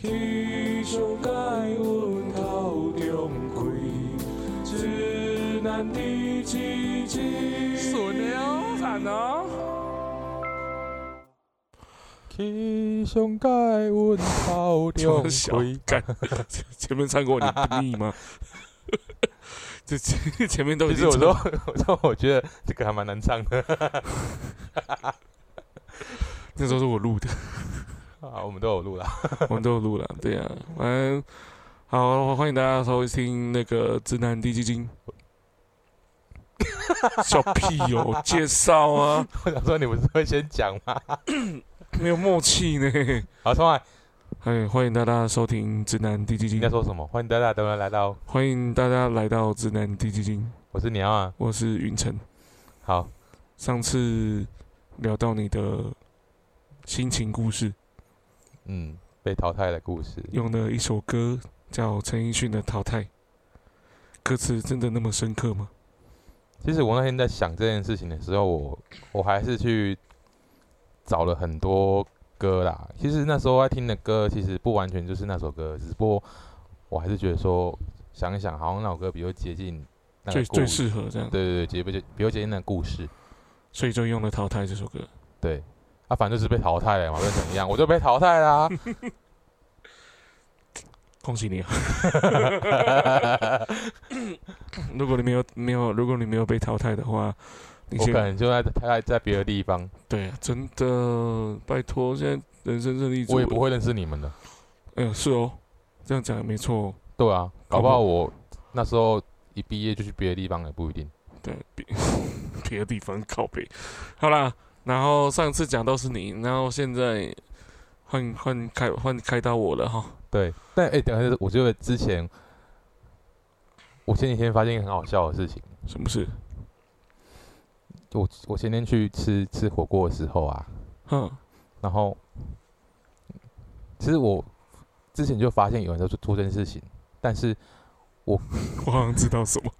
气象解阮头中开，指南的奇迹。顺的哦，惨哦。气象解阮头中前面唱过你不腻吗？这前前面都已其实经唱我说，我说我觉得这个还蛮难唱的 那时候是我录的，啊，我们都有录了。我们都有录了，对啊，嗯，好，欢迎大家收听那个直男低基金。笑屁哦，介绍啊，我想说你不是会先讲吗？没有默契呢。好，重来。哎，欢迎大家收听直男低基金你在，说什么？欢迎大家都能来到，欢迎大家来到直男低基金，我是鸟啊。我是云晨。好，上次聊到你的心情故事，嗯，被淘汰的故事。用了一首歌叫陈奕迅的《淘汰》，歌词真的那么深刻吗？其实我那天在想这件事情的时候，我我还是去找了很多歌啦。其实那时候在听的歌，其实不完全就是那首歌，只不过我还是觉得说，想一想，好像那首歌比较接近那个最最。适合这样，对对对，接比较比较接近那个故事。所以就用了《淘汰》这首歌。对，啊，反正就是被淘汰了嘛，跟怎样，我就被淘汰啦、恭喜你啊！如果你没有没有，如果你没有被淘汰的话，你我可能就在在在别的地方，对啊，真的拜托，现在人生胜利组，我也不会认识你们的。嗯，是哦，这样讲也没错哦。对啊，搞搞不好不好我那时候一毕业就去别的地方也不一定。对，别 别的地方靠北。好啦，然后上次讲都是你，然后现在换换开换开到我了哈。对，但哎、等下，我觉得之前我前几天发现一个很好笑的事情。什么事？我我前天去吃吃火锅的时候啊，哼，然后其实我之前就发现有人在做做这件事情，但是我 我好像知道什么。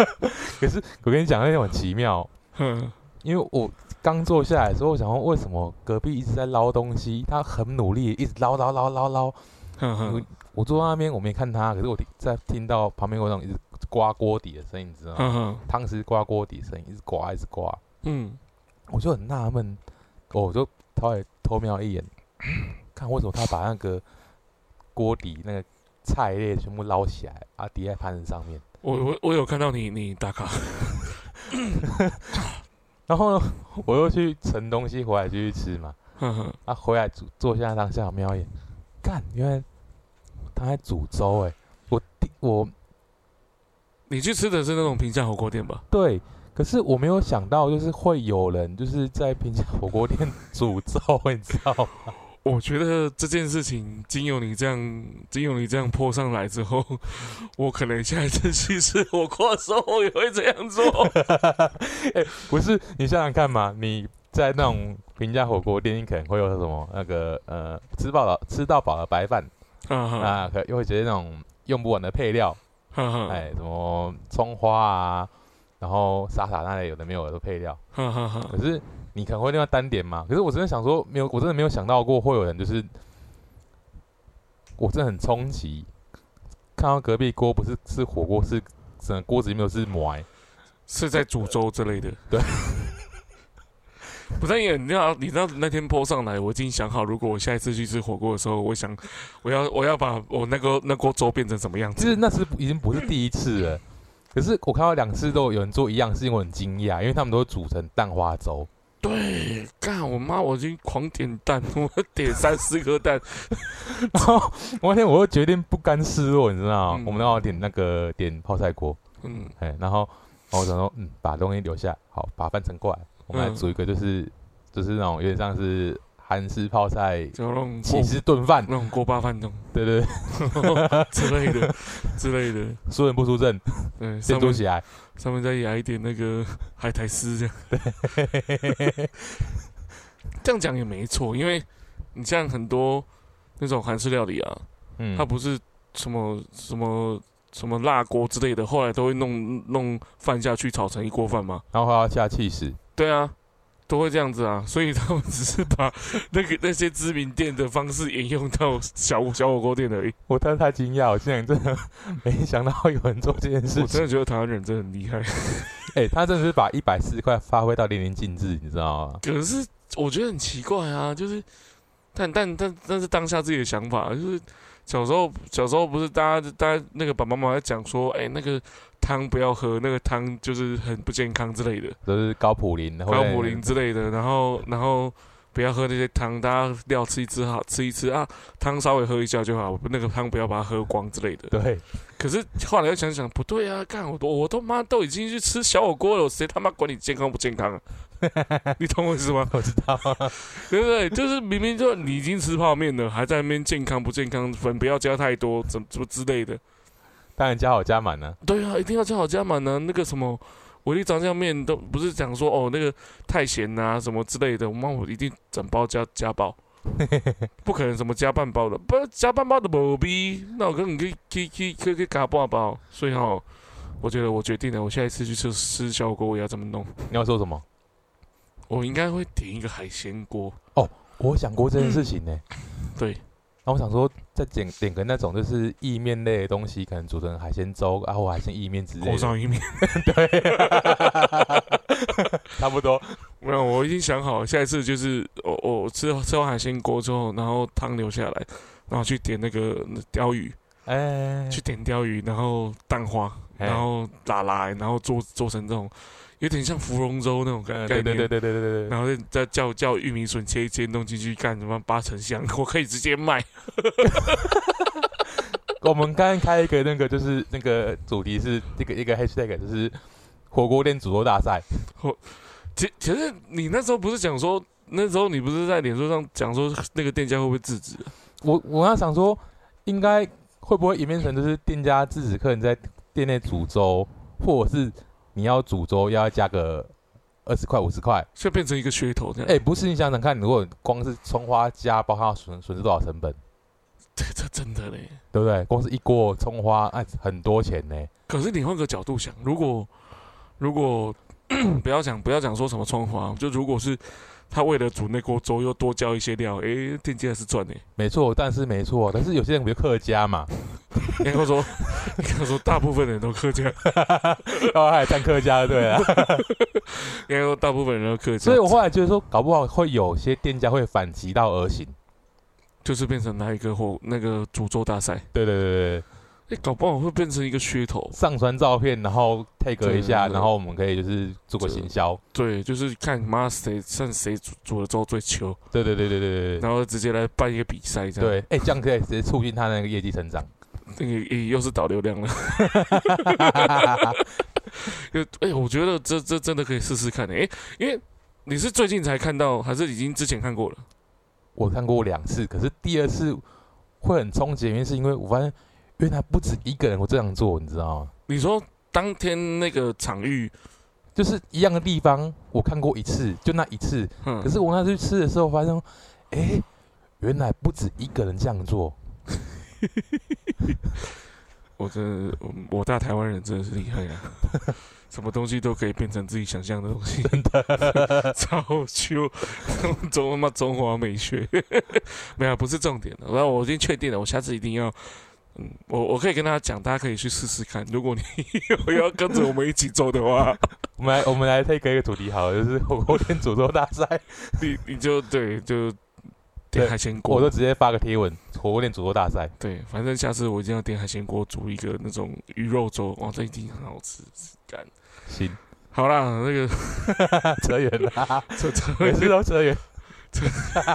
可是我跟你讲那天很奇妙，哼，因为我刚坐下来的时候，我想说为什么隔壁一直在捞东西，他很努力，一直捞捞捞捞捞。我坐在那边，我没看他，可是我听在听到旁边有那种一直刮锅底的声音，你知道吗？汤匙刮锅底的声音，一直刮一直刮，嗯，我就很纳闷，哦我就偷来偷瞄一眼，看为什么他把那个锅底那个菜类全部捞起来，啊叠在盘子上面。我我我有看到你你打卡。然后呢，我又去盛东西回来继续吃嘛，啊回来煮坐下当下我瞄一眼，干，因为他在煮粥哎、我我你去吃的是那种平价火锅店吧？对，可是我没有想到，就是会有人就是在平价火锅店 煮粥，你知道吗？我觉得这件事情，经由你这样，经由你这样泼上来之后，我可能下一次去吃火锅的时候，我也会这样做。不是，你想想看嘛，你在那种平价火锅店，你可能会有什么那个呃吃饱了吃到饱的白饭 啊，可又会觉得那种用不完的配料，哈哈，哎，什么葱花啊，然后沙茶那类有的没有的配料，哈哈哈，可是你可能会另外单点嘛。可是我真的想说，没有，我真的没有想到过会有人就是，我真的很冲击，看到隔壁锅不是吃火锅，是整个锅子里面都是馍。是在煮粥之类的。对。不是也你知道，你知道那天泼上来，我已经想好，如果我下一次去吃火锅的时候，我想我要我要把我那个那锅粥变成什么样子？其实那是已经不是第一次了，可是我看到两次都有人做一样事情，我很惊讶，因为他们都煮成蛋花粥。对，干我妈，我已经狂点蛋，我点三四颗蛋。然后我那天我又决定不甘示弱，你知道吗？嗯。我们要点那个点泡菜锅，嗯，哎，然后我想说，嗯，把东西留下，好，把饭盛过来，我们来嗯。煮一个就是、就是那种有点像是韩式泡菜就那种起锅司炖饭，那种锅巴饭那种对对 对，之类的之类的。输人不输阵，对，上面先煮起来。上面再压一点那个海苔丝，这样。这样讲也没错，因为你像很多那种韩式料理啊，嗯它不是什么什么什么辣锅之类的，后来都会弄弄饭下去炒成一锅饭吗？然后还要下气死，对啊，都会这样子啊，所以他们只是把 那个那些知名店的方式沿用到小小火锅店而已。我真的太惊讶，我竟然真的没想到有人做这件事情。我真的觉得台湾人真的很厉害。哎、他真的是把一百四十块发挥到淋漓尽致，你知道吗？可是我觉得很奇怪啊，就是，但但但但是当下自己的想法，就是小时候小时候不是大家大家那个爸爸妈妈在讲说，哎、那个汤不要喝，那个汤就是很不健康之类的，都是高普林，高普林之类的，然后然后不要喝那些汤，大家料吃一吃好吃一吃啊，汤稍微喝一下就好，那个汤不要把它喝光之类的。对，可是后来又想想，不对啊，干我都我都妈都已经去吃小火锅了，谁他妈管你健康不健康啊？你懂我意思吗？我知道，对不对？就是明明就你已经吃泡面了，还在那边健康不健康，粉不要加太多，怎怎么之类的。当然加好加满呢、对啊，一定要加好加满呢。那个什么我力炸酱面都不是讲说哦那个太咸呐、什么之类的，我妈我一定整包加加包，不可能什么加半包的，不加半包的没逼，那我跟你可以可以可以可以可以加半包。所以哈，我觉得我决定了，我下一次去吃吃小火锅我也要怎么弄，你要说什么？我应该会点一个海鲜锅哦。我想过这件事情呢、对，然后我想说，再点点个那种就是意面类的东西，可能煮成海鲜粥啊，或海鲜意面之类锅的。烧意面。对，差不多。没有，我已经想好，下一次就是我我吃吃完海鲜锅之后，然后汤留下来，然后去点那个鲷鱼，哎、去点鲷鱼，然后蛋花，哎然后拉来，然后做做成这种有点像芙蓉粥那种感觉。对对对对对对对,對。然后再叫叫玉米笋切一切弄进去干什么八成香，我可以直接卖。我们刚开一个那个就是那个主题是这个一个 hashtag 就是火锅店煮肉大赛。火，其其实你那时候不是讲说那时候你不是在脸书上讲说那个店家会不会制止？我我刚想说应该会不会演变成就是店家制止客人在店内煮粥，或者是。你要煮粥要加个二十块五十块？就变成一个噱头这样。哎、不是，你想想看，如果光是葱花加包，它要损损失多少成本？这，这真的嘞。对不对？光是一锅葱花，哎，很多钱呢。可是你换个角度想，如果如果 不要讲不要讲说什么葱花，就如果是他为了煮那锅粥又多浇一些料，诶，店家是赚的。没错，但是没错，但是有些人比如客家嘛，应该说，应该说大部分人都客家，然后还占客家，对啊。应该说大部分人都客家，所以我后来觉得说，搞不好会有些店家会反其道而行。就是变成来一个或那个煮粥大赛，对对对对对，诶，搞不好会变成一个噱头。上传照片，然后 tag 一下，然后我们可以就是做个行销。对，就是看妈谁看谁煮煮的粥最球，对对对对对对对然后直接来办一个比赛，这样对，哎，这样可以直接促进他那个业绩成长。那个诶又是导流量了。就哎、我觉得这这真的可以试试看诶、因为你是最近才看到，还是已经之前看过了？我看过两次，可是第二次会很冲击，原因是因为我发现原来不止一个人会这样做，你知道吗？你说当天那个场域，就是一样的地方，我看过一次，就那一次。嗯，可是我那次去吃的时候，发现，哎、原来不止一个人这样做。我真的，我我大台湾人真的是厉害啊！什么东西都可以变成自己想象的东西，真的 超秋，中他妈中华美学，没有不是重点的。然后我已经确定了，我下次一定要，嗯，我我可以跟大家讲，大家可以去试试看。如果你 有要跟着我们一起做的话，我们来，我们来 take 一个主题好了，就是 火锅店煮粥大赛。你你就对就对点海鲜锅我就，直接发个贴文，火锅店煮粥大赛。对，反正下次我一定要点海鲜锅煮一个那种鱼肉粥，哇，这一定很好吃，干。行，好啦，那个扯远了，这这每次都扯远。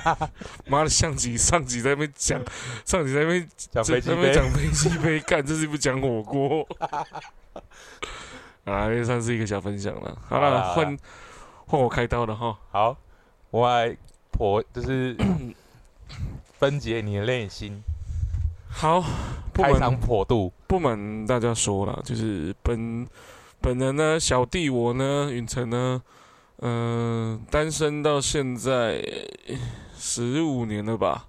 妈的相机上集在那边讲，上集在那边讲飞机杯，讲飞机杯，干这是不讲火锅。啊，这算是一个小分享了。好了，换换我开刀了哈。好，我来破，就是 分解你的内心，好，不开肠破肚。不瞒大家说了，就是本本人呢，小弟我呢，允成呢，嗯、单身到现在十五年了吧？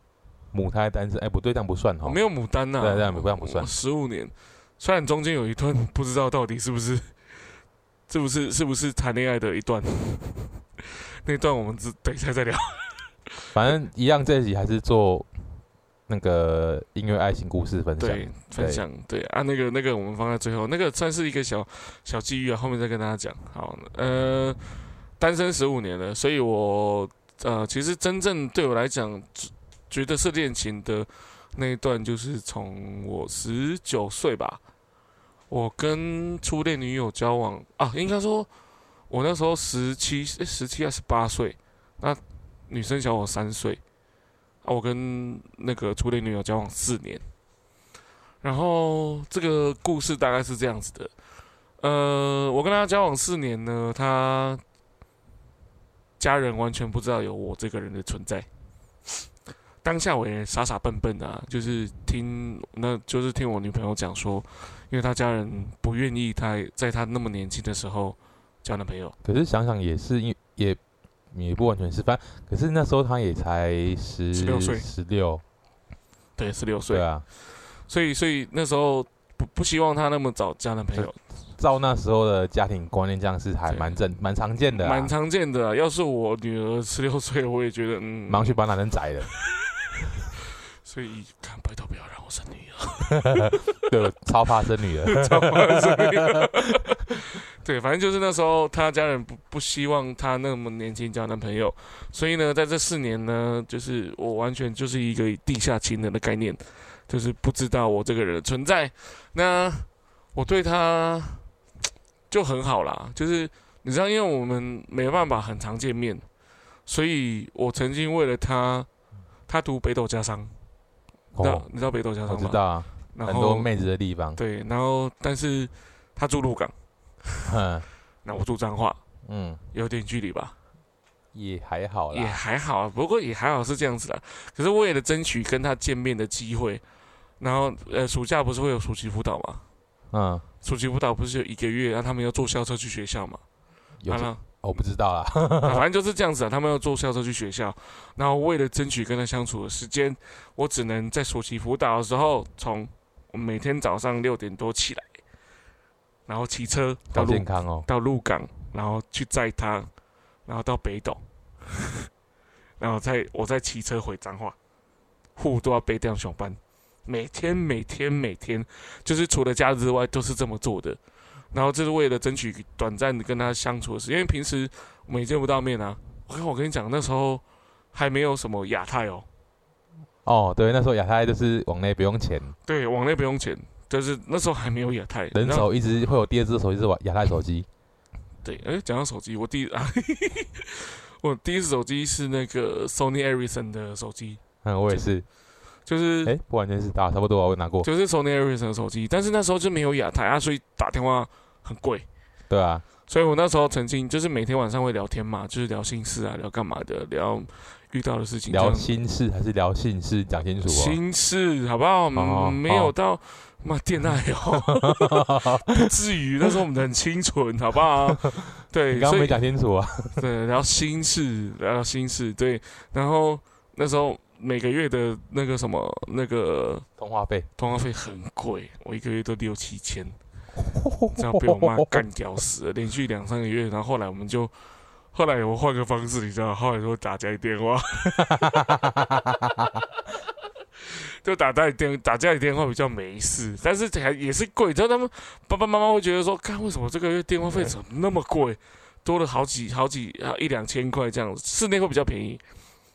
母胎单身，哎，不对，这样不算哈。没有牡丹呐、对这样不这样不算十五年，虽然中间有一段不知道到底是不是 是不是是不是谈恋爱的一段，那段我们只等一下再聊。反正一样，这一集还是做那个音乐爱情故事分享。对，分享对啊，那个那个我们放在最后，那个算是一个小小机遇啊，后面再跟大家讲。好，呃，单身十五年了，所以我呃，其实真正对我来讲，觉得是恋情的那一段，就是从我十九岁吧，我跟初恋女友交往啊，应该说，我那时候十七、十七还是八岁，那女生小我三岁。啊，我跟那个初恋女友交往四年，然后这个故事大概是这样子的。呃，我跟她交往四年呢，她家人完全不知道有我这个人的存在。当下我也傻傻笨笨啊，就是听，那就是听我女朋友讲说，因为她家人不愿意她在她那么年轻的时候交男朋友。可是想想也是，因也。也不完全是，反可是那时候她也才十十六岁，十六，对，十六岁啊，所以所以那时候不不希望她那么早交男朋友。照那时候的家庭观念，这样是还蛮正蛮常见的，蛮常见的。要是我女儿十六岁，我也觉得嗯，忙去把男人宰了。所以看，拜托不要让我生女儿。对，超怕生女儿，超怕生女儿。对，反正就是那时候，他家人不不希望他那么年轻交男朋友，所以呢，在这四年呢，就是我完全就是一个地下情人的概念，就是不知道我这个人的存在。那我对他就很好啦，就是你知道，因为我们没办法很常见面，所以我曾经为了他，他读北斗家商，哦，你知道北斗家商吗？知道啊，很多妹子的地方。对，然后但是他住鹿港。嗯，那我住彰化，嗯，有点距离吧，也还好，也还好，不过也还好是这样子的。可是为了争取跟他见面的机会，然后呃，暑假不是会有暑期辅导吗？嗯，暑期辅导不是有一个月，让他们要坐校车去学校嘛？有吗？我不知道啦，反正就是这样子啊。他们要坐校车去学校，然后为了争取跟他相处的时间，我只能在暑期辅导的时候，从每天早上六点多起来。然后骑车到健康哦，到鹿港，然后去载他，然后到北斗，然后再我再骑车回彰化，户都要背这样上班，每天每天每天，就是除了假日之外都是这么做的。然后这是为了争取短暂的跟他相处的时间，因为平时我们也见不到面啊。我我跟你讲，那时候还没有什么亚太哦。哦，对，那时候亚太就是网内不用钱。对，网内不用钱。就是那时候还没有亚太，人手一直会有第二只手机是亚太手机。对，哎，讲到手机，我第一啊，我第一只手机是那个 Sony Ericsson 的手机。嗯，我也是，就是哎，不完全是打，差不多我拿过，就是 Sony Ericsson 的手机，但是那时候就没有亚太啊，所以打电话很贵。对啊，所以我那时候曾经就是每天晚上会聊天嘛，就是聊心事啊，聊干嘛的，聊遇到的事情。聊心事还是聊心事？讲清楚。心事好不好？没有到。妈，恋爱哦，不至于。那时候我们很清纯，好不好？对，刚刚没讲清楚啊。对，聊心事，聊心事。对，然后那时候每个月的那个什么那个通话费，通话费很贵，我一个月都六七千，这样被我妈干掉死了。连续两三个月，然后后来我们就，后来我换个方式，你知道，后来说打家里电话。就打家里电打家里电话比较没事，但是还也是贵。知道他们爸爸妈妈会觉得说，看为什么这个月电话费怎么那么贵，多了好几好几啊一两千块这样子。室内会比较便宜，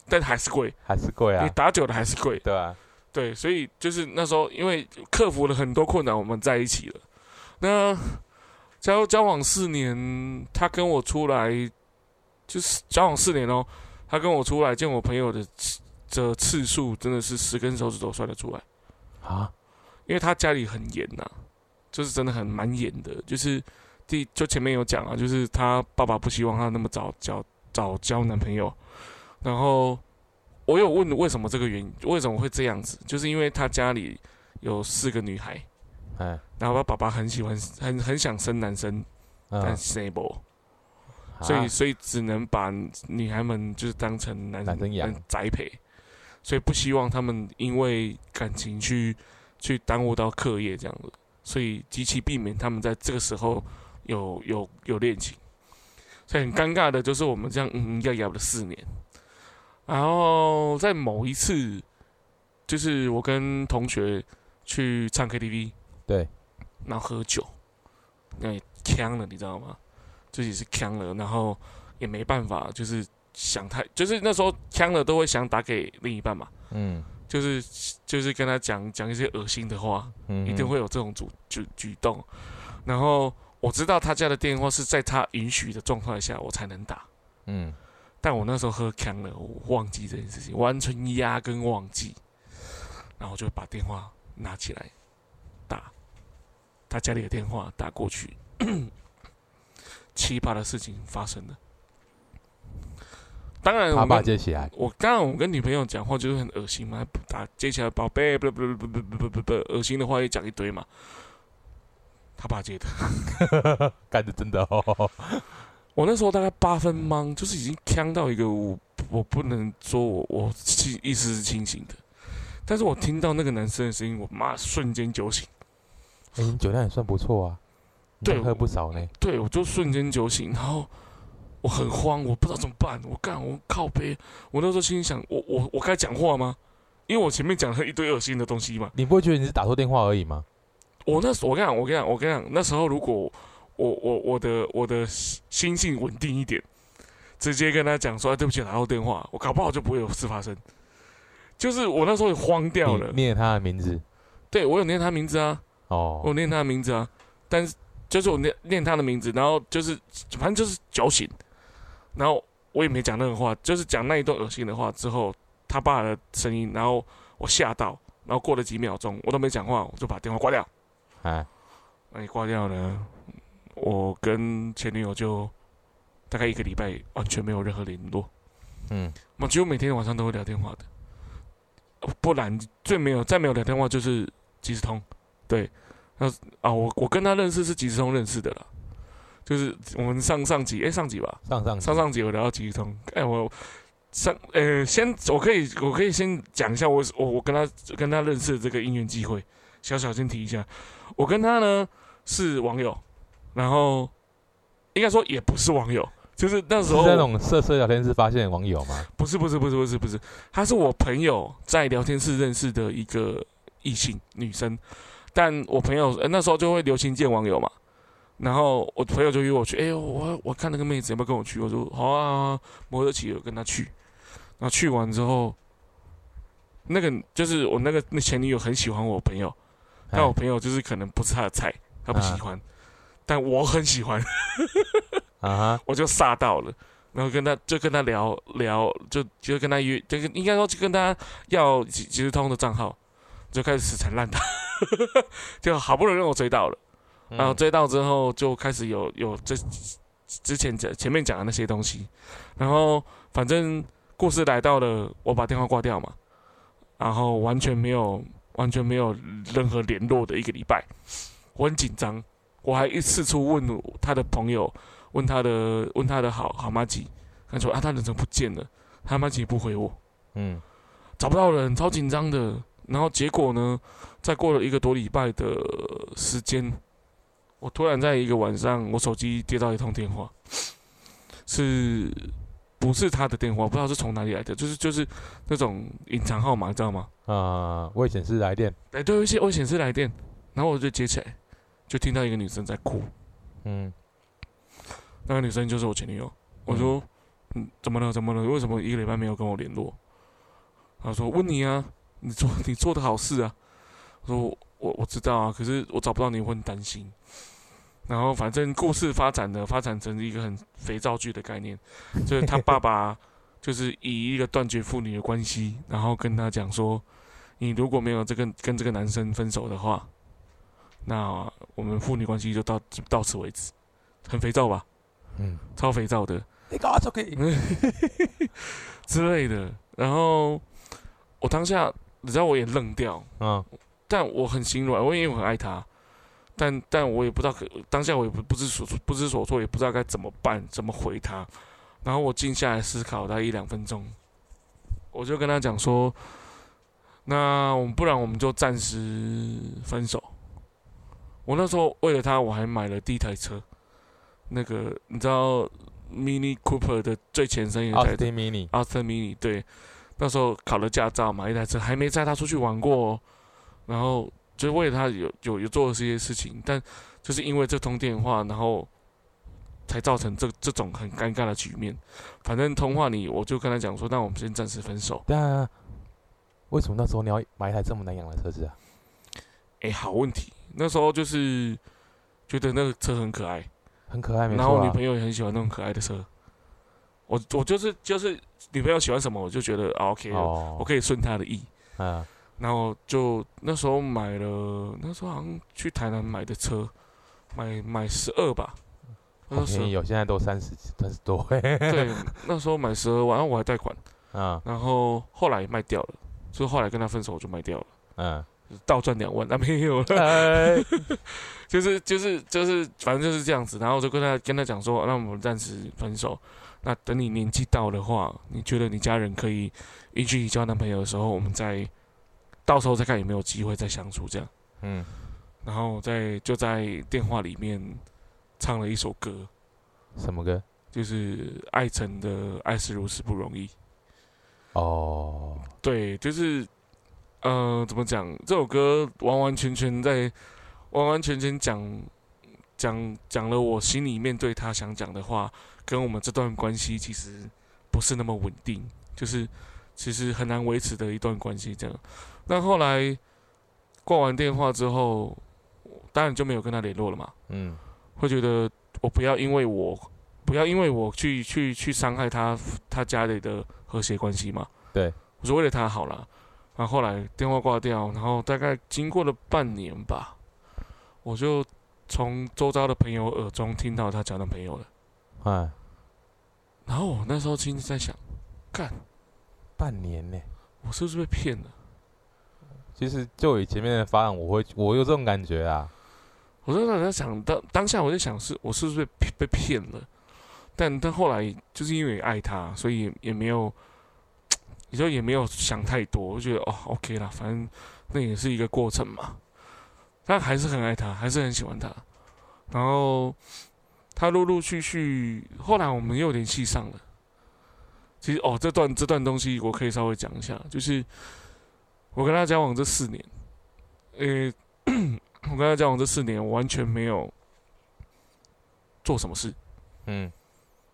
但还是贵，还是贵啊。你打久了还是贵，对啊，对，所以就是那时候因为克服了很多困难，我们在一起了。那交交往四年，他跟我出来就是交往四年哦，他跟我出来见我朋友的。这次数真的是十根手指头算得出来啊！因为他家里很严呐，就是真的很蛮严的。就是第就前面有讲啊，就是他爸爸不希望他那么早交早交男朋友。然后我有问为什么这个原因，为什么会这样子？就是因为他家里有四个女孩，哎，然后他爸爸很喜欢很很想生男生，但生不。所以所以只能把女孩们就是当成男生养栽培。所以不希望他们因为感情去去耽误到课业这样子，所以极其避免他们在这个时候有有有恋情。所以很尴尬的就是我们这样嗯嗯要要了四年，然后在某一次，就是我跟同学去唱 KTV，对，然后喝酒，那也呛了，你知道吗？自己是呛了，然后也没办法，就是想太，就是那时候呛了都会想打给另一半嘛，嗯。就是就是跟他讲讲一些恶心的话，嗯，一定会有这种主举举动。然后我知道他家的电话是在他允许的状态下我才能打，嗯但我那时候喝强了，我忘记这件事情，完全压根忘记。然后就把电话拿起来打他家里的电话，打过去，奇葩的事情发生了。当然，我爸接起来。我刚刚我跟女朋友讲话就是很恶心嘛，打接起来，宝贝，不不不不不不不不，恶心的话也讲一堆嘛。他爸接的，干的真的哦。我那时候大概八分懵，就是已经呛到一个我我不能说我我清意识是清醒的，但是我听到那个男生的声音，我妈瞬间酒醒，哎，你酒量也算不错啊，你对还喝不少呢，对我就瞬间酒醒，然后我很慌，我不知道怎么办，我干我靠背，我那时候心里想，我我我该讲话吗？因为我前面讲了一堆恶心的东西嘛。你不会觉得你是打错电话而已吗？我那时我跟你讲，我跟你讲，我跟你讲，那时候如果我我我的我的心性稳定一点，直接跟他讲说、啊、对不起，打错电话，我搞不好就不会有事发生。就是我那时候也慌掉了，念他的名字对我有念他名字啊，哦我哦，念他的名字啊，但是就是我念念他的名字，然后就是反正就是酒醒，然后我也没讲任何话，就是讲那一段恶心的话之后，他爸的声音，然后我吓到，然后过了几秒钟，我都没讲话，我就把电话挂掉。哎，那你挂掉呢？我跟前女友就大概一个礼拜完全没有任何联络，嗯，我几乎每天晚上都会聊电话的，呃不然最没有再没有聊电话就是即时通，对，那啊我我跟他认识是即时通认识的啦，就是我们上上集哎、上集吧，上上上上集我聊到即时通，哎、我上呃先我可以我可以先讲一下我我我跟他跟他认识的这个因缘机会，小小先提一下，我跟他呢是网友，然后应该说也不是网友，就是那时候那种色色聊天室发现的网友吗？不是不是不是不是不是，她是我朋友在聊天室认识的一个异性女生，但我朋友、呃、那时候就会流行见网友嘛，然后我朋友就约我去，哎呦我我看那个妹子要不要跟我去，我说好啊好啊，摩托骑我跟她去，然后去完之后，那个就是我那个那前女友很喜欢我朋友，但我哎朋友就是可能不是她的菜，她不喜欢，但我很喜欢。啊哈，我就煞到了，然后跟他就跟他聊聊，就就跟他约，就跟应该说就跟他要即即时通的账号，就开始死缠烂打，就好不容易让我追到了，然后嗯追到之后就开始有有这之前讲前面讲的那些东西，然后反正故事来到了，我把电话挂掉嘛，然后完全没有完全没有任何联络的一个礼拜，我很紧张，我还一四处问他的朋友。问他的问他的好好妈吉，他说啊，他人怎么不见了？他妈吉不回我，嗯找不到人，超紧张的。然后结果呢，再过了一个多礼拜的时间，我突然在一个晚上，我手机接到一通电话，是不是他的电话？不知道是从哪里来的，就是就是那种隐藏号码，你知道吗？啊，未显示来电，哎，对，有一些我显示来电，然后我就接起来，就听到一个女生在哭，嗯那个女生就是我前女友。我说，嗯，怎么了？怎么了？为什么一个礼拜没有跟我联络？她说，问你啊，你做 你做的好事啊。我说，我我知道啊，可是我找不到你，我很担心。然后反正故事发展的发展成一个很肥皂剧的概念，就是他爸爸 就是以一个断绝父女的关系，然后跟他讲说，你如果没有这个跟这个男生分手的话，那我们父女关系就到到此为止，很肥皂吧？嗯，超肥皂的你搞错可以，之类的。然后我当下，你知道我也愣掉，嗯但我很心软，我因为我很爱他，但但我也不知道可，当下我也不不知所不知所措，也不知道该怎么办，怎么回他。然后我静下来思考大概一两分钟，我就跟他讲说，那我们不然我们就暂时分手。我那时候为了他，我还买了第一台车，那个你知道 Mini Cooper 的最前身一台奥斯汀 mini，奥斯汀 Mini，对，那时候考了驾照，买一台车，还没载他出去玩过、哦，然后就为了他有有有做了这些事情，但就是因为这通电话，然后才造成这这种很尴尬的局面。反正通话里，我就跟他讲说，那我们先暂时分手。但为什么那时候你要买一台这么难养的车子啊？哎，好问题，那时候就是觉得那个车很可爱，很可爱，没然后错啊。女朋友也很喜欢那种可爱的车。我我就是就是女朋友喜欢什么，我就觉得啊 OK，、哦。我，可以顺她的意。嗯，然后就那时候买了，那时候好像去台南买的车，买买十二吧，那时候好便宜哦，现在都三十三十多，对，那时候买十二万，然后我还贷款，嗯。然后后来卖掉了，所以后来跟他分手我就卖掉了，嗯，倒赚两万，那没有了，哎，就是就是就是反正就是这样子，然后我就跟他跟他讲说，那我们暂时分手，那等你年纪到的话，你觉得你家人可以允许你交男朋友的时候，我们再到时候再看有没有机会再相处这样。嗯，然后在就在电话里面唱了一首歌，什么歌？就是艾辰的《爱是如此不容易》。哦，对，就是呃，怎么讲？这首歌完完全全在完完全全讲讲讲了我心里面对他想讲的话，跟我们这段关系其实不是那么稳定，就是其实很难维持的一段关系这样。那后来挂完电话之后，当然就没有跟他联络了嘛。嗯，会觉得我不要因为我不要因为我去去去伤害他他家里的和谐关系嘛。对，我是为了他好了。然后后来电话挂掉，然后大概经过了半年吧，我就从周遭的朋友耳中听到她交男朋友了。哎，然后我那时候心里在想，干，半年呢。我是不是被骗了？其实就以前面的发展，我会我有这种感觉啊。我真的在想，当当下我在想是，我是不是被骗被骗了？但但后来就是因为爱他，所以也也没有，也就也没有想太多，我觉得哦，OK 啦，反正那也是一个过程嘛。但还是很爱他，还是很喜欢他。然后他陆陆续续，后来我们又联系上了。其实哦，这段这段东西我可以稍微讲一下，就是我跟他交往这四年，呃，我跟他交往这四年，我完全没有做什么事嗯，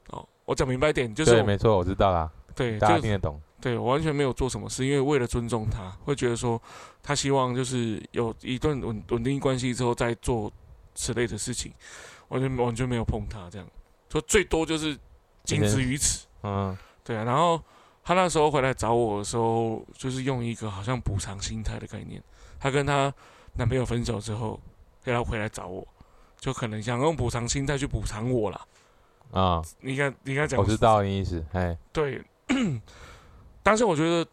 哦。我讲明白一点，就是对，我没错，我知道啦，对，大家就听得懂。对我完全没有做什么事，因为为了尊重他，会觉得说他希望就是有一段稳稳定关系之后再做此类的事情，完全完全没有碰他这样，说最多就是仅止于此。嗯，对啊，然后他那时候回来找我的时候，就是用一个好像补偿心态的概念。她跟她男朋友分手之后，然后回来找我，就可能想用补偿心态去补偿我啦。啊，你看，你看讲，我知道你意思。哎，对，当下我觉得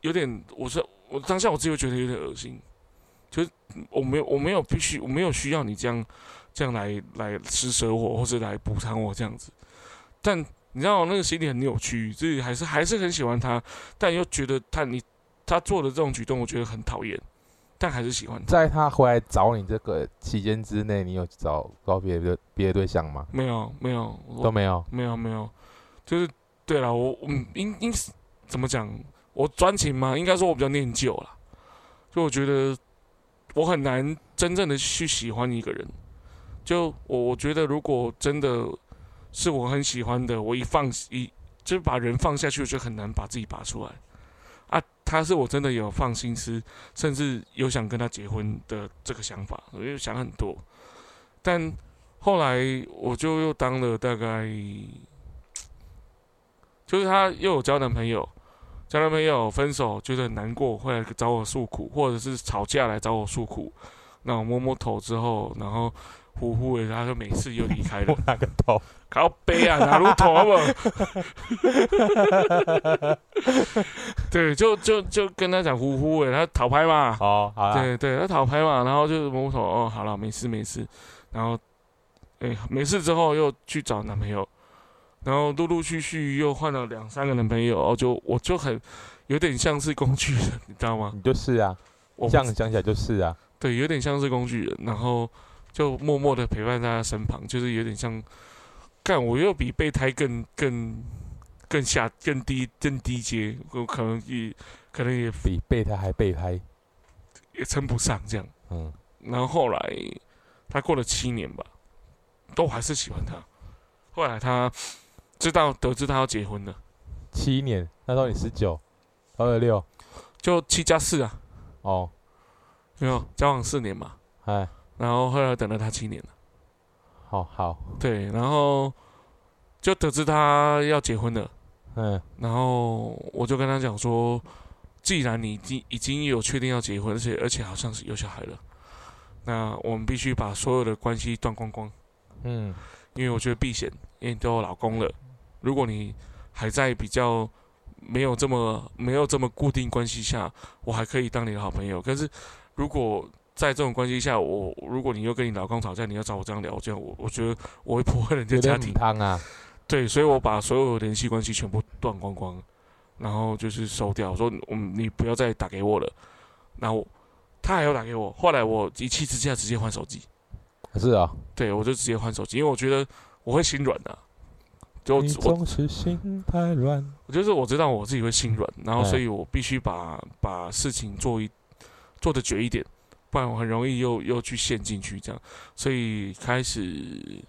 有点，我是我当下我自己会觉得有点恶心，就是我没有我没有必须我没有需要你这样这样来来施舍我，或者来补偿我这样子。但你知道那个心里很扭曲，自己还是还是很喜欢他，但又觉得他你他做的这种举动，我觉得很讨厌，但还是喜欢。在他回来找你这个期间之内，你有找到别的别的对象吗？没有没有都没有。没有没有，就是对了，我嗯应应怎么讲？我专情嘛，应该说我比较念旧啦。就我觉得我很难真正的去喜欢一个人。就我我觉得，如果真的是我很喜欢的，我一放一就是把人放下去，就很难把自己拔出来。啊，他是我真的有放心思，甚至有想跟他结婚的这个想法，我就想很多。但后来我就又当了大概，就是他又有交男朋友，交男朋友分手觉得很难过，会来找我诉苦，或者是吵架来找我诉苦。那我摸摸头之后，然后呼呼的，他就每次又离开了我。哪个头？靠背啊，哪路头啊不？对，就就就跟他讲呼呼的，他讨拍嘛。哦，好啦，对对，他讨拍嘛，然后就摸摸头，哦，好了，没事没事，然后，哎、没事之后又去找男朋友，然后陆陆续续又换了两三个男朋友，哦，就我就很有点像是工具人，你知道吗？你就是啊，我这样讲起来就是啊。对，有点像是工具人，然后就默默的陪伴在他身旁，就是有点像干我又比备胎更更更下更低更低阶，我可能也可能也比备胎还备胎。也称不上这样。嗯，然后后来他过了七年吧，都还是喜欢他。后来他知道得知他要结婚了，七年，那时候你十九，二十六，就七加四啊，哦，没有交往四年嘛，哎，然后后来等了他七年了，好好，对，然后就得知他要结婚了，嗯。然后我就跟他讲说，既然你已经已经有确定要结婚，而且而且好像是有小孩了，那我们必须把所有的关系断光光。嗯，因为我觉得避嫌，因为你都有老公了，如果你还在比较没有这么没有这么固定关系下，我还可以当你的好朋友。可是如果在这种关系下，我如果你又跟你老公吵架，你要找我这样聊，这样我我觉得我会破坏人家家庭。对，所以我把所有联系关系全部断光光，然后就是收掉，说嗯你不要再打给我了。然后他还要打给我，后来我一气之下直接换手机。是啊，对，我就直接换手机，因为我觉得我会心软的、就你我总是心太软，我就是我知道我自己会心软，然后哎所以我必须把把事情做一做的绝一点，不然我很容易又又去陷进去这样。所以开始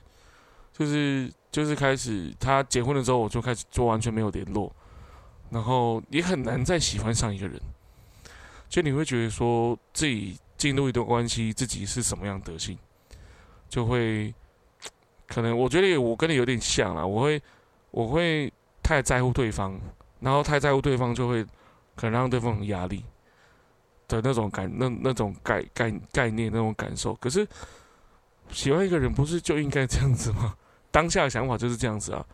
就是就是开始他结婚了之后，我就开始做完全没有联络，然后也很难再喜欢上一个人。就你会觉得说自己进入一段关系，自己是什么样德性，就会可能我觉得我跟你有点像啊，我会我会太在乎对方，然后太在乎对方就会可能让对方很压力的那种感那那种概概概念那种感受。可是喜欢一个人不是就应该这样子吗？当下的想法就是这样子啊，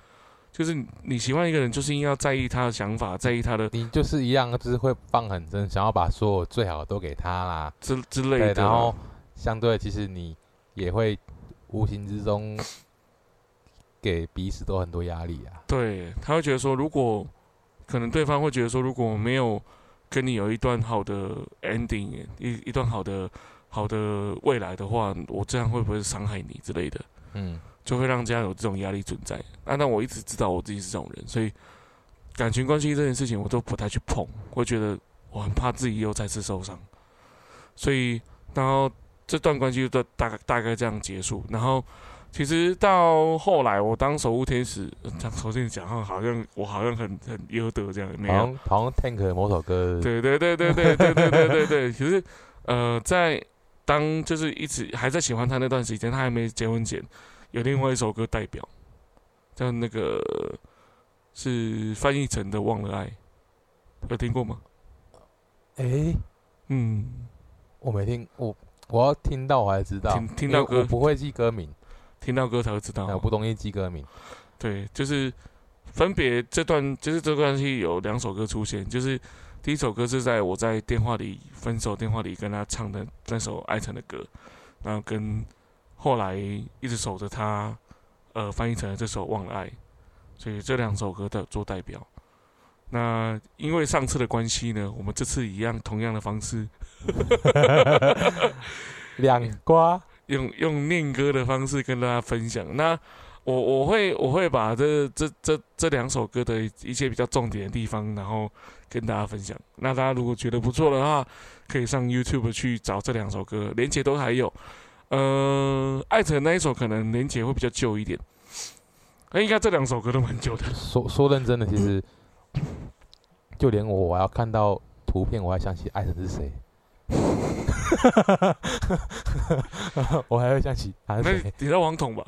就是你你喜欢一个人就是应该要在意他的想法，在意他的你就是一样，就是会放很真，想要把所有最好的都给他啦。之之类，的啦。然后相对其实你也会无形之中给彼此都很多压力啊。对，他会觉得说，如果可能对方会觉得说，如果没有跟你有一段好的 ending，一一段好的好的未来的话，我这样会不会伤害你之类的，嗯，就会让这样有这种压力存在。啊，但我一直知道我自己是这种人，所以感情关系这件事情我都不太去碰，我会觉得我很怕自己又再次受伤，所以然后这段关系就大大概大概这样结束，然后。其实到后来，我当守护天使，呃这样首先讲，好像我好像很很优德这样，没有。好像好像 Tank 某首歌，对对对对对对对对对对。其实呃，在当就是一直还在喜欢他那段时间，他还没结婚前，有另外一首歌代表，叫那个是翻译成的《忘了爱》，有听过吗？哎，嗯，我没听，我我要听到我才知道，听听到歌我不会记歌名，听到歌才会知道不容易记歌名。对，就是分别这段，就是这段戏有两首歌出现，就是第一首歌是在我在电话里分手电话里跟他唱的那首爱情的歌，然后跟后来一直守着他，呃，翻译成了这首忘了爱，所以这两首歌的做代表。那因为上次的关系呢，我们这次一样同样的方式，两瓜，用用念歌的方式跟大家分享。那我我会我会把这这这这两首歌的一些比较重点的地方，然后跟大家分享。那大家如果觉得不错的话，可以上 YouTube 去找这两首歌，连结都还有。呃，爱城那一首可能连结会比较旧一点，那应该这两首歌都蛮久的。说说认真的，其实就连我我要看到图片，我还想起艾神是谁，我还会想起他是那谁。你知道王统吧？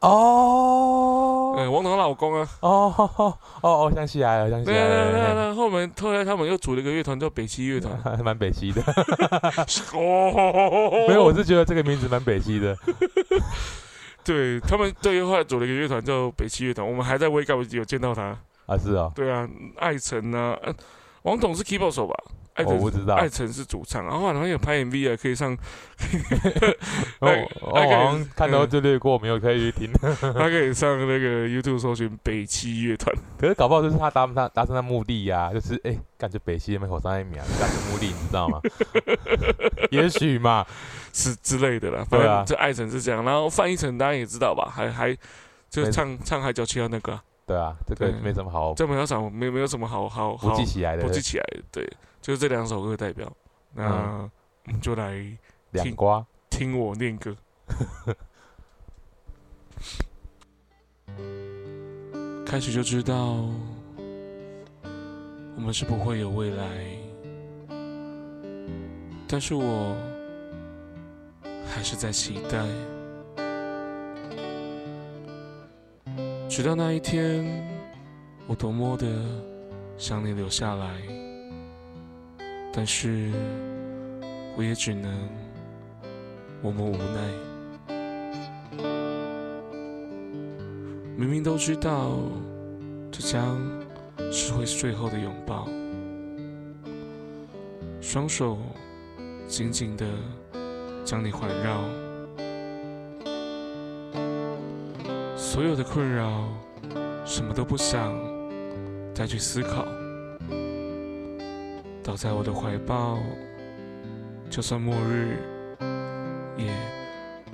哦呃，王统老公啊。哦哦哦，我想起来了，想起对啊对啊对啊来了，对啊，后面后来他们又组了一个乐团叫北七乐团。还 蛮北西的。哦，没有，我是觉得这个名字蛮北西的。对他们对后来组了一个乐团叫北七乐团，我们还在微告有见到他。啊，是哦，对啊，艾辰啊，呃王董是 keyboard 手吧？艾辰我不知道。艾辰是主唱，然后好像有拍 MV 啊，可以上 我我好像看到就略过，没有可以去听。他可以上那个 YouTube 搜寻北七乐团。可是搞不好就是他达他达成的目的呀、就是哎，感觉北七门口上一秒达成目的，你知道吗？也许嘛，是之类的啦，反正这艾辰是这样，然后范逸臣大家也知道吧，还还就是唱唱海角七号那个啊，对啊，这个对没什么好这没有什么没没有什么好好不好记起来的不，记起来的，对，就是这两首歌代表。那嗯我们就来听瓜。听我念歌。开始就知道，我们是不会有未来，但是我还是在期待，直到那一天，我多么的想你留下来，但是我也只能默默无奈。明明都知道，这将是会是最后的拥抱，双手紧紧的将你环绕，所有的困扰，什么都不想再去思考，倒在我的怀抱，就算末日，也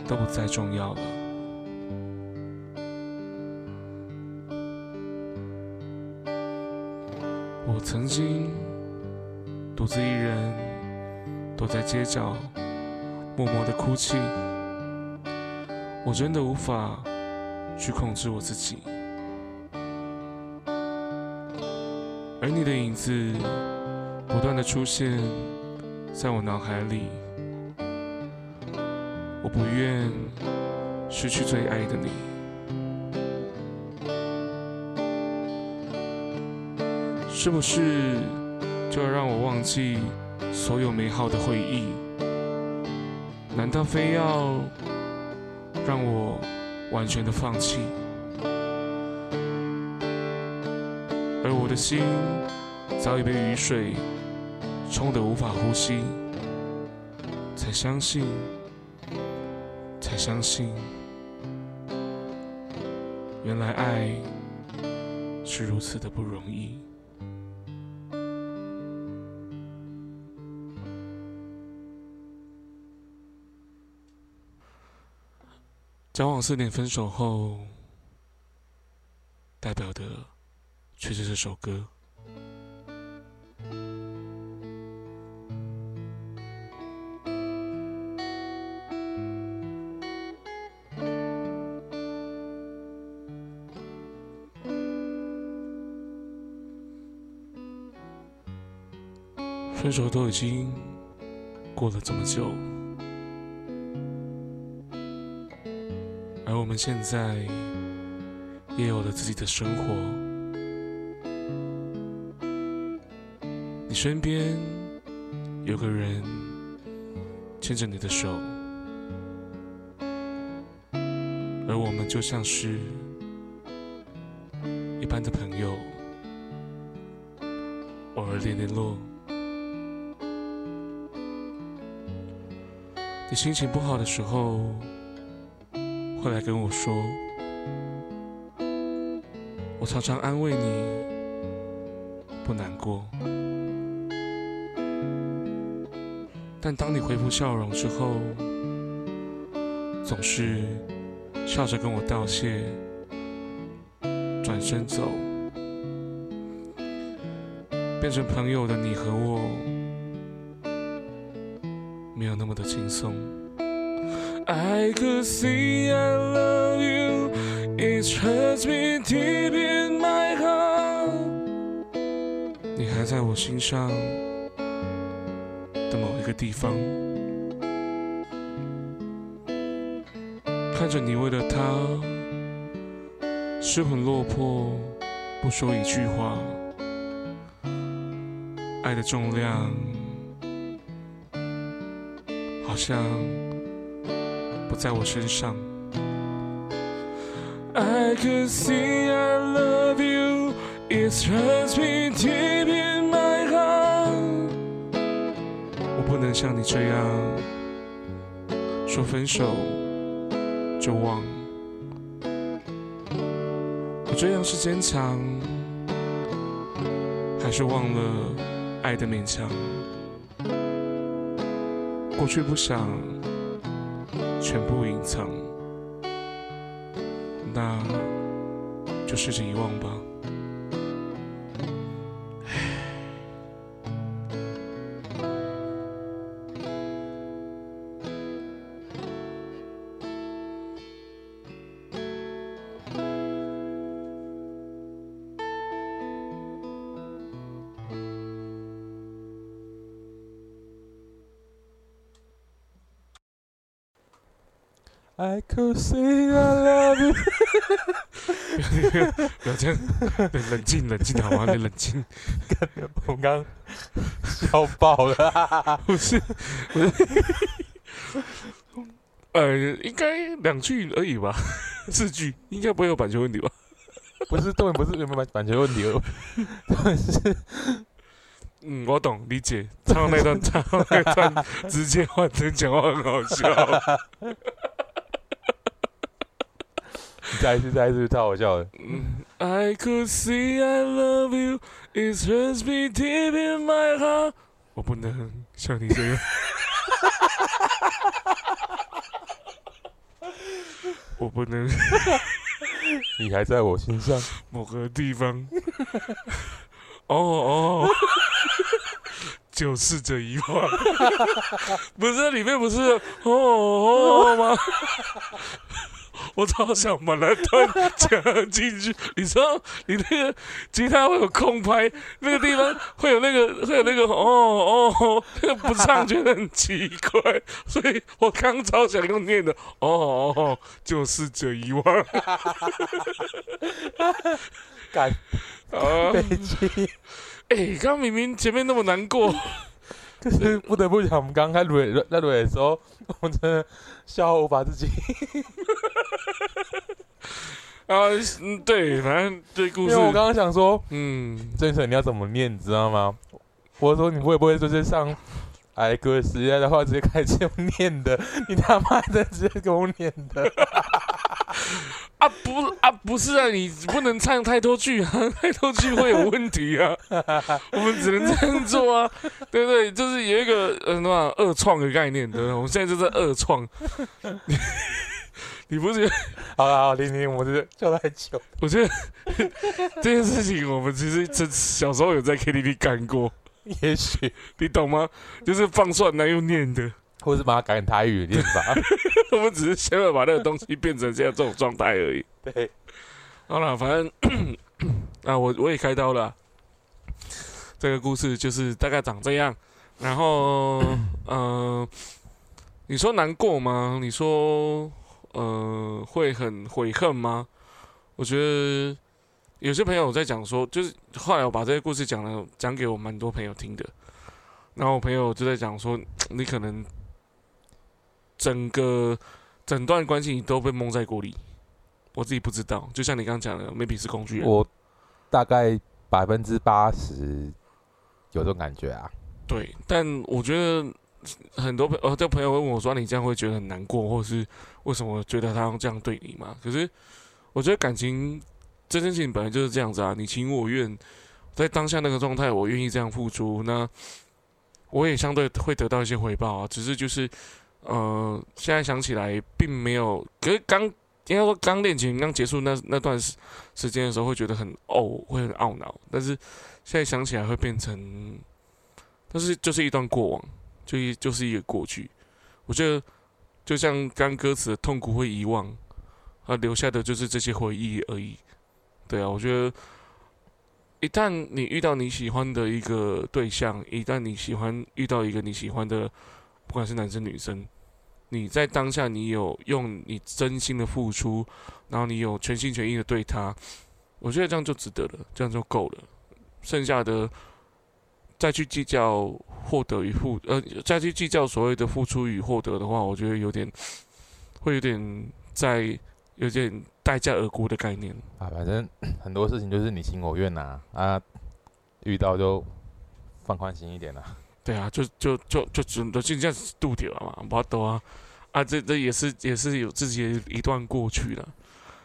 都不再重要了。我曾经独自一人躲在街角，默默的哭泣。我真的无法去控制我自己，而你的影子不断的出现在我脑海里。我不愿失去最爱的你。是不是就要让我忘记所有美好的回忆？难道非要让我完全的放弃？而我的心早已被雨水冲得无法呼吸，才相信，才相信，原来爱是如此的不容易。交往四年分手后，代表的却是这首歌。分手都已经过了这么久。我们现在也有了自己的生活。你身边有个人牵着你的手，而我们就像是一般的朋友，偶尔联联络。你心情不好的时候。会来跟我说，我常常安慰你，不难过。但当你恢复笑容之后，总是笑着跟我道谢，转身走，变成朋友的你和我，没有那么的轻松。I could see I love you, it hurts me deep in my heart。你还在我心上的某一个地方，看着你为了他失魂落魄，不说一句话，爱的重量好像。在我身上。I could see I love you, it hurts me deep in my heart。我不能像你这样说分手就忘，我这样是坚强，还是忘了爱的勉强？过去不想。全部隐藏，那就试着遗忘吧。Say I love you。不要这样，冷冷静冷静好吗？你冷静，我刚笑爆了。不是不是，呃，应该两句而已吧，四句应该不会有版权问题吧？不是重点，不是有没有版版权问题哦，重点是嗯，我懂，理解。唱那段，唱那段，直接换成讲话很好笑。你再一次，再一次，太好笑了。嗯，I could see I love you, it hurts me deep in my heart。我不能像你这样。我不能你还在我心上，某个地方。哦哦，就是这一话。不是里面不是哦哦吗？我超想把那段讲进去。你知道，你那个吉他会有空拍，那个地方会有那个会有那个哦哦，那个不唱觉得很奇怪，所以我刚超想用念的哦哦哦，就试着遗忘。干啊。哎，刚明明前面那么难过，可是不得不讲，我们刚刚开蕊在录的时候，我真的笑无法自己。啊，嗯，对，反正这故事因为，我刚刚想说，嗯，郑成你要怎么念，你知道吗？我说你会不会就是上哎歌时代的话，直接开始用念的？你他妈的直接给我念的！啊不啊不是啊，你不能唱太多句啊，太多句会有问题啊，我们只能这样做啊，对不对？就是有一个呃什么二创的概念，对不对？我们现在就在二创，你 你不是？好了，好，玲玲，我这笑太久。我觉得这件事情，我们其实这小时候有在 KTV 干过，也许，你懂吗？就是放蒜那又念的。或是把它改成台语念法。我们只是想要把那个东西变成现在这种状态而已。对，好了，反正 啊，我我也开刀了啊。这个故事就是大概长这样。然后，呃，你说难过吗？你说，呃，会很悔恨吗？我觉得有些朋友在讲说，就是后来我把这个故事讲了，讲给我蛮多朋友听的。然后我朋友就在讲说，你可能整个整段关系你都被蒙在鼓里。我自己不知道，就像你刚刚讲的，maybe 是工具人。我大概百分之八十有这种感觉啊。对，但我觉得很多朋呃，这朋友会问我说：“你这样会觉得很难过，或是为什么觉得他这样对你嘛？”可是我觉得感情这件事情本来就是这样子啊，你情我愿，在当下那个状态，我愿意这样付出，那我也相对会得到一些回报啊。只是就是呃，现在想起来并没有，可是刚应该说刚恋情刚结束那那段时时间的时候，会觉得很哦，会很懊恼，但是现在想起来会变成。但是就是一段过往，就一就是一个过去。我觉得就像刚歌词的痛苦会遗忘，啊，留下的就是这些回忆而已。对啊，我觉得一旦你遇到你喜欢的一个对象，一旦你喜欢遇到一个你喜欢的，不管是男生女生，你在当下你有用你真心的付出，然后你有全心全意的对他，我觉得这样就值得了，这样就够了。剩下的。再去计较获得与付，呃，再去计较所谓的付出与获得的话，我觉得有点，会有点在有点待价而沽的概念啊。反正很多事情就是你情我愿呐，啊，遇到就放宽心一点啦。对啊，就就就就只就这样子度掉了嘛，不多啊，啊，这这也是也是有自己的一段过去了。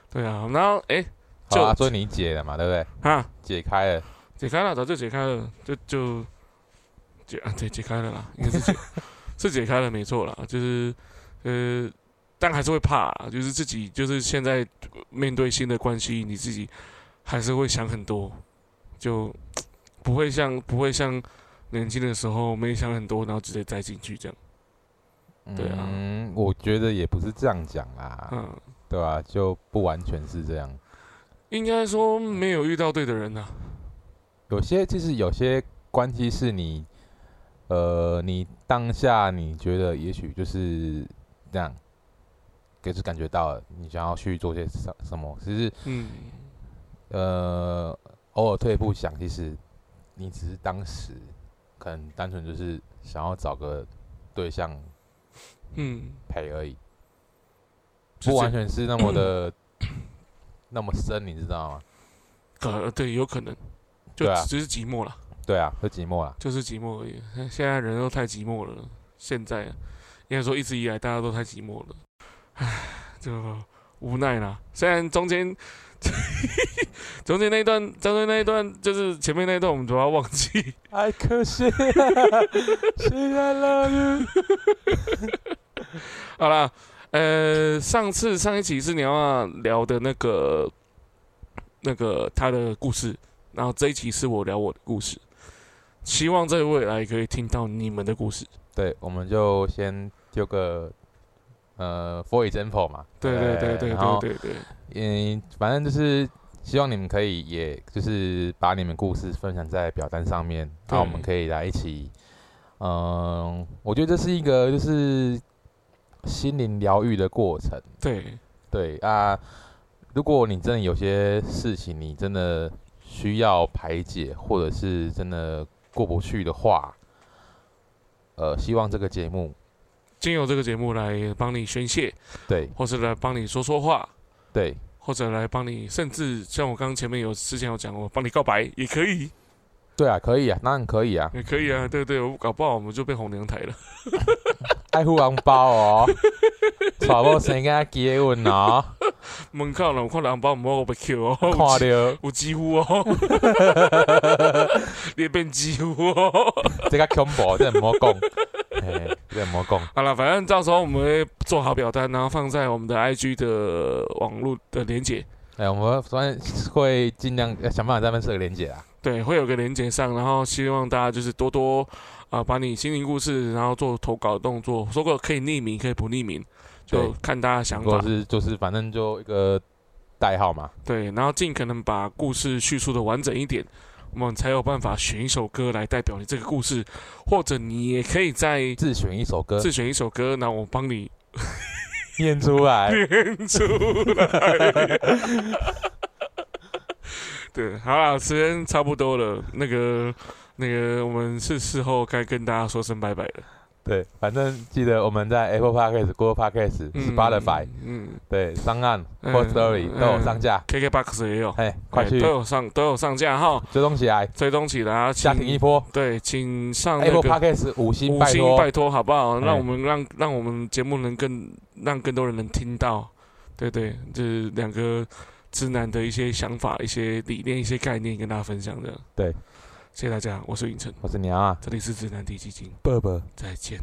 对啊，然后哎，就啊，所以你解了嘛，对不对？啊，解开了。解开了，早就解开了，就就解啊，对，解开了啦，应该是解 是解开了，没错啦，就是呃，但还是会怕啊，就是自己就是现在面对新的关系，你自己还是会想很多，就不会像不会像年轻的时候没想很多，然后直接栽进去这样。对啊嗯，我觉得也不是这样讲啦，嗯，对吧、就不完全是这样。应该说没有遇到对的人呐、啊。有些其实有些关系是你，呃，你当下你觉得也许就是这样，给是感觉到了你想要去做些什什么，其实嗯，呃，偶尔退一步想，其实你只是当时可能单纯就是想要找个对象嗯，陪而已，不完全是那么的 那么深，你知道吗？可对，有可能，就对啊只是寂寞了，对啊，是寂寞了。就是寂寞而已。现在人都太寂寞了，现在应该说一直以来大家都太寂寞了，唉，就无奈啦。虽然中间中间那一段，中间那一段就是前面那一段我们都要忘记，哎，可惜，虽然 love you。好啦，呃，上次上一期是你要聊的那个那个他的故事，然后这一期是我聊我的故事，希望在未来可以听到你们的故事。对，我们就先丢个呃 for example 嘛。对对对对对对对，嗯，反正就是希望你们可以，也就是把你们故事分享在表单上面，那我们可以来一起，嗯，我觉得这是一个就是心灵疗愈的过程。对，对啊，如果你真的有些事情你真的需要排解，或者是真的过不去的话，呃，希望这个节目经由这个节目来帮你宣泄，对。或是来帮你说说话，对或者来帮你，甚至像我刚刚前面有之前有讲过，帮你告白也可以，对啊，可以啊，当然可以啊，也可以啊，对对，我搞不好我们就变红娘台了。爱护红包哦，娶某生囝结婚哦，门口人看红包，唔好我被 Q 哦，看到。有几乎哦，你也变几乎哦。这个恐怖，这唔好讲，嘿，这唔好了，反正到时候我们会做好表单，然后放在我们的 IG 的网络的连接。哎，我们反正会尽量呃想办法在那边设个连接啊，对，会有个连接上，然后希望大家就是多多啊、把你心灵故事，然后做投稿动作，说过可以匿名，可以不匿名，就看大家想或法。者是就是反正就一个代号嘛，对，然后尽可能把故事叙述的完整一点，我们才有办法选一首歌来代表你这个故事，或者你也可以在自选一首歌自选一首歌，那我帮你 念出来，念出来。对，好了，时间差不多了，那个那个，我们是事后该跟大家说声拜拜了。对，反正记得我们在 Apple Podcast、Google Podcast、嗯 Spotify，嗯。对，上岸嗯或 Story 都有上架，，KKBox 也有，哎，快哎去都有上都有上架哈，追踪起来，追踪起来啊，家庭一波。对，请上，Apple Podcast 五星五拜拜托好不好？哎让我们让让我们节目能更让更多人能听到，对对，就是两个直男的一些想法、一些理念、一些概念跟大家分享的。对，谢谢大家，我是云晨，我是娘啊，这里是指南地基金，伯伯。再见。